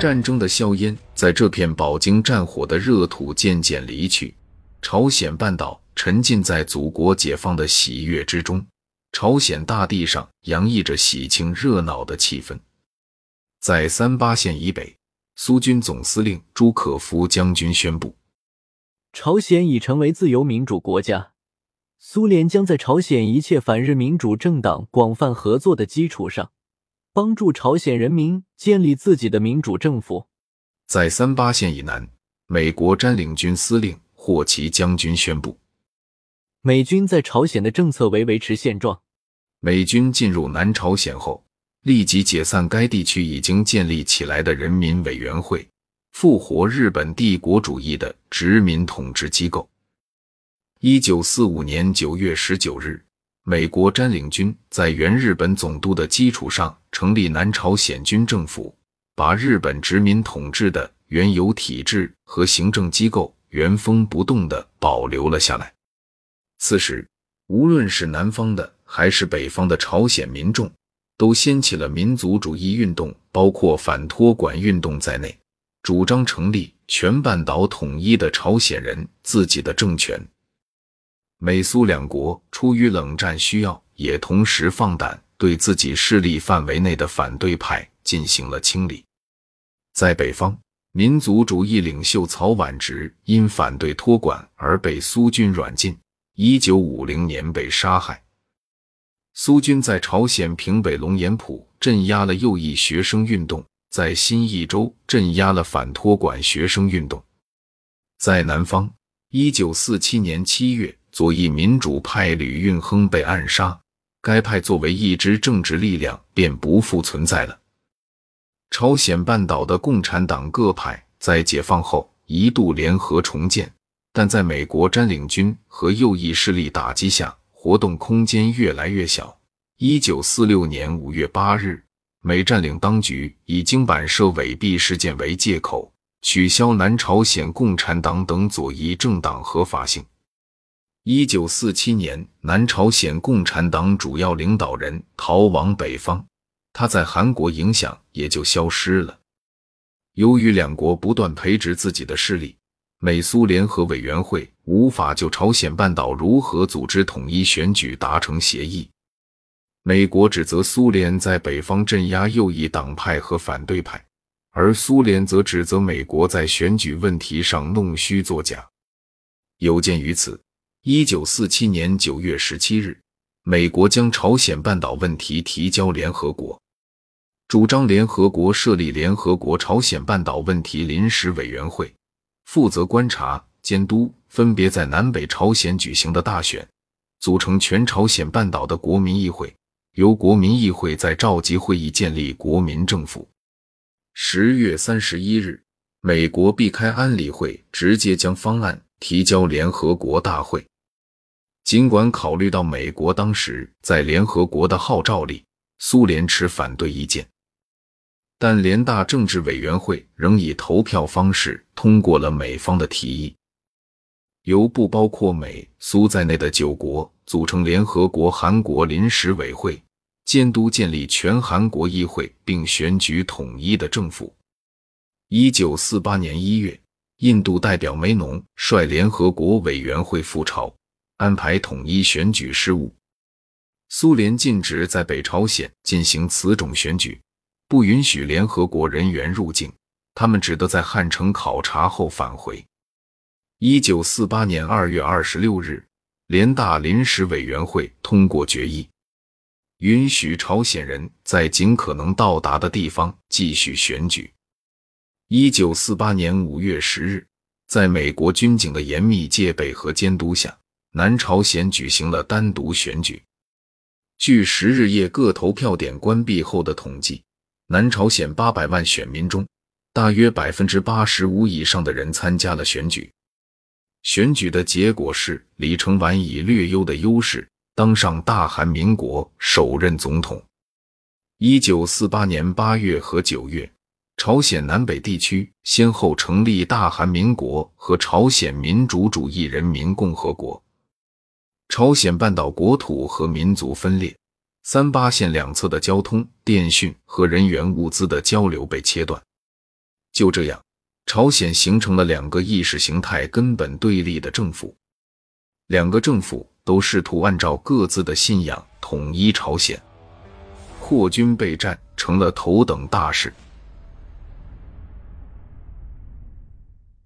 战争的硝烟在这片饱经战火的热土渐渐离去，朝鲜半岛沉浸在祖国解放的喜悦之中。朝鲜大地上洋溢着喜庆热闹的气氛。在三八线以北，苏军总司令朱可夫将军宣布，朝鲜已成为自由民主国家。苏联将在朝鲜一切反日民主政党广泛合作的基础上，帮助朝鲜人民建立自己的民主政府。在三八线以南，美国占领军司令霍奇将军宣布。美军在朝鲜的政策为维持现状。美军进入南朝鲜后，立即解散该地区已经建立起来的人民委员会，复活日本帝国主义的殖民统治机构。一九四五年九月十九日，美国占领军在原日本总督的基础上成立南朝鲜军政府，把日本殖民统治的原有体制和行政机构原封不动地保留了下来。此时，无论是南方的还是北方的朝鲜民众，都掀起了民族主义运动，包括反托管运动在内，主张成立全半岛统一的朝鲜人自己的政权。美苏两国出于冷战需要，也同时放胆对自己势力范围内的反对派进行了清理。在北方，民族主义领袖曹婉植因反对托管而被苏军软禁。一九五零年被杀害。苏军在朝鲜平北龙岩浦镇压了右翼学生运动，在新义州镇压了反托管学生运动。在南方，一九四七年七月，左翼民主派吕运亨被暗杀，该派作为一支政治力量便不复存在了。朝鲜半岛的共产党各派在解放后一度联合重建。但在美国占领军和右翼势力打击下，活动空间越来越小。一九四六年五月八日，美占领当局以京阪社伪币事件为借口，取消南朝鲜共产党等左翼政党合法性。一九四七年，南朝鲜共产党主要领导人逃往北方，他在韩国影响也就消失了。由于两国不断培植自己的势力。美苏联合委员会无法就朝鲜半岛如何组织统一选举达成协议。美国指责苏联在北方镇压右翼党派和反对派，而苏联则指责美国在选举问题上弄虚作假。有鉴于此，一九四七年九月十七日，美国将朝鲜半岛问题提交联合国，主张联合国设立联合国朝鲜半岛问题临时委员会。负责观察、监督分别在南北朝鲜举行的大选，组成全朝鲜半岛的国民议会，由国民议会在召集会议建立国民政府。十月三十一日，美国避开安理会，直接将方案提交联合国大会。尽管考虑到美国当时在联合国的号召力，苏联持反对意见。但联大政治委员会仍以投票方式通过了美方的提议，由不包括美苏在内的九国组成联合国韩国临时委会，监督建立全韩国议会，并选举统一的政府。一九四八年一月，印度代表梅农率联合国委员会赴朝，安排统一选举事务。苏联禁止在北朝鲜进行此种选举。不允许联合国人员入境，他们只得在汉城考察后返回。一九四八年二月二十六日，联大临时委员会通过决议，允许朝鲜人在尽可能到达的地方继续选举。一九四八年五月十日，在美国军警的严密戒备和监督下，南朝鲜举行了单独选举。据十日夜各投票点关闭后的统计。南朝鲜八百万选民中，大约百分之八十五以上的人参加了选举。选举的结果是，李承晚以略优的优势当上大韩民国首任总统。一九四八年八月和九月，朝鲜南北地区先后成立大韩民国和朝鲜民主主义人民共和国。朝鲜半岛国土和民族分裂。三八线两侧的交通、电讯和人员物资的交流被切断。就这样，朝鲜形成了两个意识形态根本对立的政府。两个政府都试图按照各自的信仰统一朝鲜。扩军备战成了头等大事。